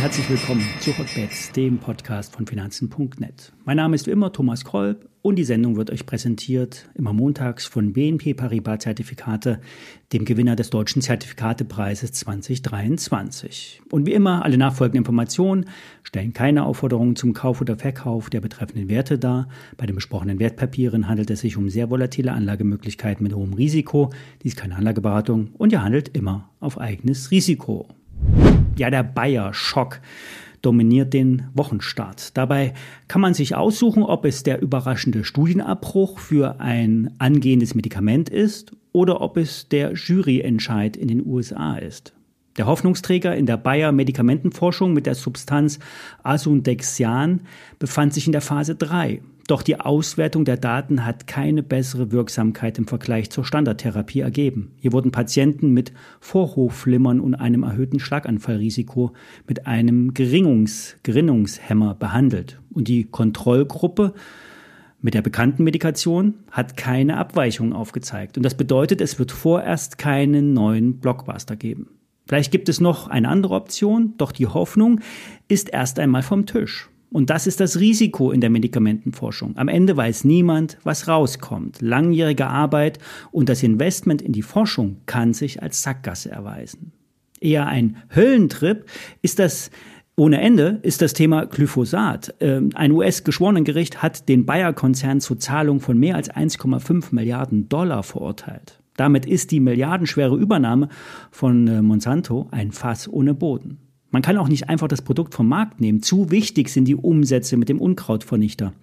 herzlich willkommen zu Hotbets, dem Podcast von Finanzen.net. Mein Name ist wie immer Thomas Kolb und die Sendung wird euch präsentiert immer montags von BNP Paribas Zertifikate, dem Gewinner des Deutschen Zertifikatepreises 2023. Und wie immer, alle nachfolgenden Informationen stellen keine Aufforderungen zum Kauf oder Verkauf der betreffenden Werte dar. Bei den besprochenen Wertpapieren handelt es sich um sehr volatile Anlagemöglichkeiten mit hohem Risiko. Dies ist keine Anlageberatung und ihr handelt immer auf eigenes Risiko. Ja, der Bayer-Schock dominiert den Wochenstart. Dabei kann man sich aussuchen, ob es der überraschende Studienabbruch für ein angehendes Medikament ist oder ob es der Juryentscheid in den USA ist. Der Hoffnungsträger in der Bayer Medikamentenforschung mit der Substanz Asundexian befand sich in der Phase 3. Doch die Auswertung der Daten hat keine bessere Wirksamkeit im Vergleich zur Standardtherapie ergeben. Hier wurden Patienten mit Vorhofflimmern und einem erhöhten Schlaganfallrisiko mit einem Geringungs Gerinnungshemmer behandelt. Und die Kontrollgruppe mit der bekannten Medikation hat keine Abweichung aufgezeigt. Und das bedeutet, es wird vorerst keinen neuen Blockbuster geben. Vielleicht gibt es noch eine andere Option, doch die Hoffnung ist erst einmal vom Tisch. Und das ist das Risiko in der Medikamentenforschung. Am Ende weiß niemand, was rauskommt. Langjährige Arbeit und das Investment in die Forschung kann sich als Sackgasse erweisen. Eher ein Höllentrip ist das ohne Ende ist das Thema Glyphosat. Ähm, ein US-Geschworenengericht hat den Bayer-Konzern zur Zahlung von mehr als 1,5 Milliarden Dollar verurteilt. Damit ist die milliardenschwere Übernahme von äh, Monsanto ein Fass ohne Boden. Man kann auch nicht einfach das Produkt vom Markt nehmen. Zu wichtig sind die Umsätze mit dem Unkrautvernichter.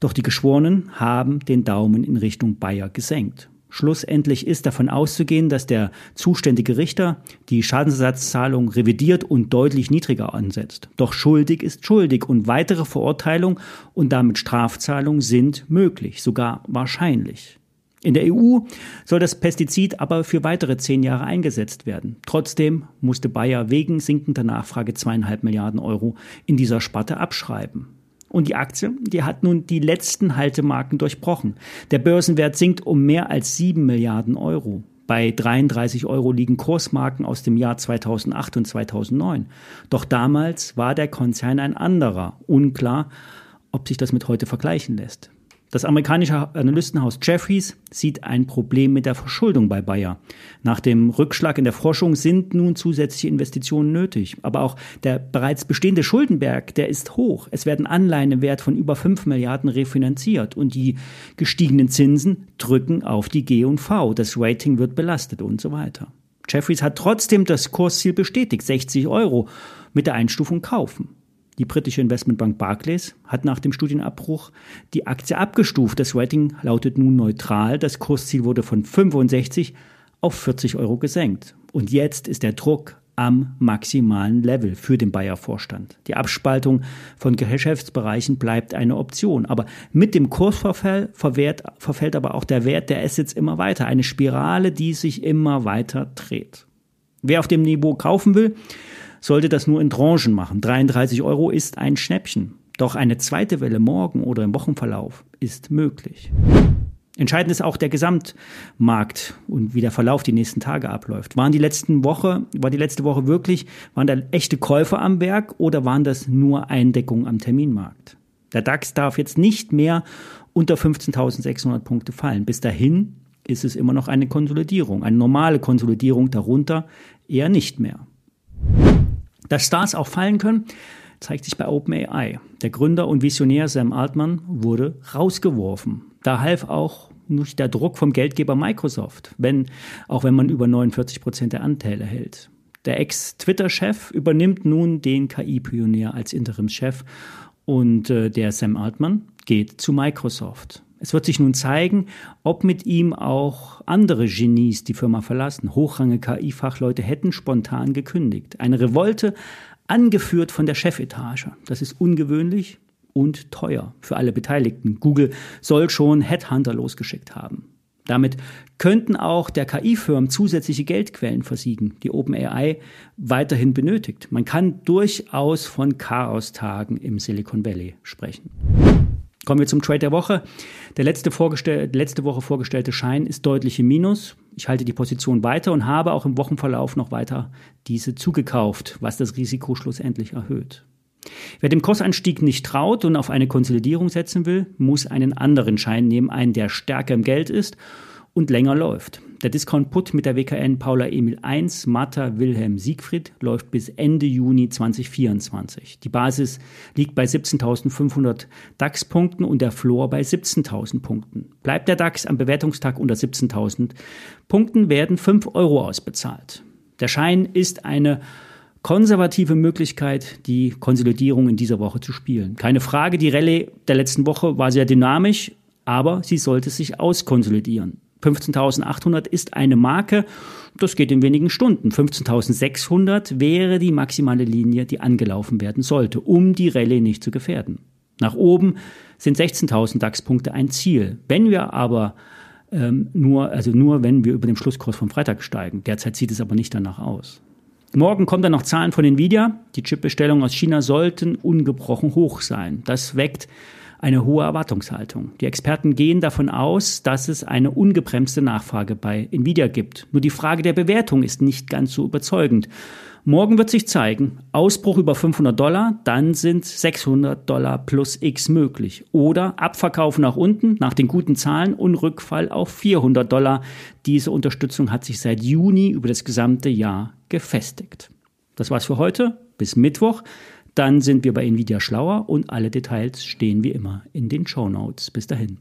Doch die Geschworenen haben den Daumen in Richtung Bayer gesenkt. Schlussendlich ist davon auszugehen, dass der zuständige Richter die Schadensersatzzahlung revidiert und deutlich niedriger ansetzt. Doch schuldig ist schuldig und weitere Verurteilung und damit Strafzahlung sind möglich, sogar wahrscheinlich. In der EU soll das Pestizid aber für weitere zehn Jahre eingesetzt werden. Trotzdem musste Bayer wegen sinkender Nachfrage zweieinhalb Milliarden Euro in dieser Sparte abschreiben. Und die Aktie, die hat nun die letzten Haltemarken durchbrochen. Der Börsenwert sinkt um mehr als sieben Milliarden Euro. Bei 33 Euro liegen Kursmarken aus dem Jahr 2008 und 2009. Doch damals war der Konzern ein anderer. Unklar, ob sich das mit heute vergleichen lässt. Das amerikanische Analystenhaus Jeffries sieht ein Problem mit der Verschuldung bei Bayer. Nach dem Rückschlag in der Forschung sind nun zusätzliche Investitionen nötig. Aber auch der bereits bestehende Schuldenberg, der ist hoch. Es werden Anleihen im Wert von über 5 Milliarden refinanziert und die gestiegenen Zinsen drücken auf die G und V. Das Rating wird belastet und so weiter. Jeffries hat trotzdem das Kursziel bestätigt, 60 Euro mit der Einstufung kaufen. Die britische Investmentbank Barclays hat nach dem Studienabbruch die Aktie abgestuft. Das Rating lautet nun neutral. Das Kursziel wurde von 65 auf 40 Euro gesenkt. Und jetzt ist der Druck am maximalen Level für den Bayer-Vorstand. Die Abspaltung von Geschäftsbereichen bleibt eine Option. Aber mit dem Kursverfall verwehrt, verfällt aber auch der Wert der Assets immer weiter. Eine Spirale, die sich immer weiter dreht. Wer auf dem Niveau kaufen will, sollte das nur in Tranchen machen. 33 Euro ist ein Schnäppchen. Doch eine zweite Welle morgen oder im Wochenverlauf ist möglich. Entscheidend ist auch der Gesamtmarkt und wie der Verlauf die nächsten Tage abläuft. Waren die letzten Woche, war die letzte Woche wirklich, waren da echte Käufer am Werk oder waren das nur Eindeckungen am Terminmarkt? Der DAX darf jetzt nicht mehr unter 15.600 Punkte fallen. Bis dahin ist es immer noch eine Konsolidierung, eine normale Konsolidierung darunter eher nicht mehr. Dass Stars auch fallen können, zeigt sich bei OpenAI. Der Gründer und Visionär Sam Altman wurde rausgeworfen. Da half auch nicht der Druck vom Geldgeber Microsoft, wenn, auch wenn man über 49 Prozent der Anteile hält. Der Ex-Twitter-Chef übernimmt nun den KI-Pionier als Interimschef und äh, der Sam Altman geht zu Microsoft. Es wird sich nun zeigen, ob mit ihm auch andere Genies die Firma verlassen. Hochrangige KI-Fachleute hätten spontan gekündigt. Eine Revolte, angeführt von der Chefetage. Das ist ungewöhnlich und teuer für alle Beteiligten. Google soll schon Headhunter losgeschickt haben. Damit könnten auch der KI-Firmen zusätzliche Geldquellen versiegen, die OpenAI weiterhin benötigt. Man kann durchaus von Chaostagen im Silicon Valley sprechen. Kommen wir zum Trade der Woche. Der letzte, letzte Woche vorgestellte Schein ist deutlich im Minus. Ich halte die Position weiter und habe auch im Wochenverlauf noch weiter diese zugekauft, was das Risiko schlussendlich erhöht. Wer dem Kursanstieg nicht traut und auf eine Konsolidierung setzen will, muss einen anderen Schein nehmen, einen, der stärker im Geld ist und länger läuft. Der Discount Put mit der WKN Paula Emil 1 Martha Wilhelm Siegfried läuft bis Ende Juni 2024. Die Basis liegt bei 17.500 DAX-Punkten und der Floor bei 17.000 Punkten. Bleibt der DAX am Bewertungstag unter 17.000 Punkten, werden 5 Euro ausbezahlt. Der Schein ist eine konservative Möglichkeit, die Konsolidierung in dieser Woche zu spielen. Keine Frage, die Rallye der letzten Woche war sehr dynamisch, aber sie sollte sich auskonsolidieren. 15.800 ist eine Marke, das geht in wenigen Stunden. 15.600 wäre die maximale Linie, die angelaufen werden sollte, um die Rallye nicht zu gefährden. Nach oben sind 16.000 DAX-Punkte ein Ziel. Wenn wir aber ähm, nur, also nur wenn wir über den Schlusskurs vom Freitag steigen. Derzeit sieht es aber nicht danach aus. Morgen kommen dann noch Zahlen von Nvidia. Die Chipbestellungen aus China sollten ungebrochen hoch sein. Das weckt eine hohe Erwartungshaltung. Die Experten gehen davon aus, dass es eine ungebremste Nachfrage bei Nvidia gibt. Nur die Frage der Bewertung ist nicht ganz so überzeugend. Morgen wird sich zeigen, Ausbruch über 500 Dollar, dann sind 600 Dollar plus X möglich. Oder Abverkauf nach unten nach den guten Zahlen und Rückfall auf 400 Dollar. Diese Unterstützung hat sich seit Juni über das gesamte Jahr gefestigt. Das war's für heute. Bis Mittwoch. Dann sind wir bei Nvidia schlauer und alle Details stehen wie immer in den Show Notes. Bis dahin.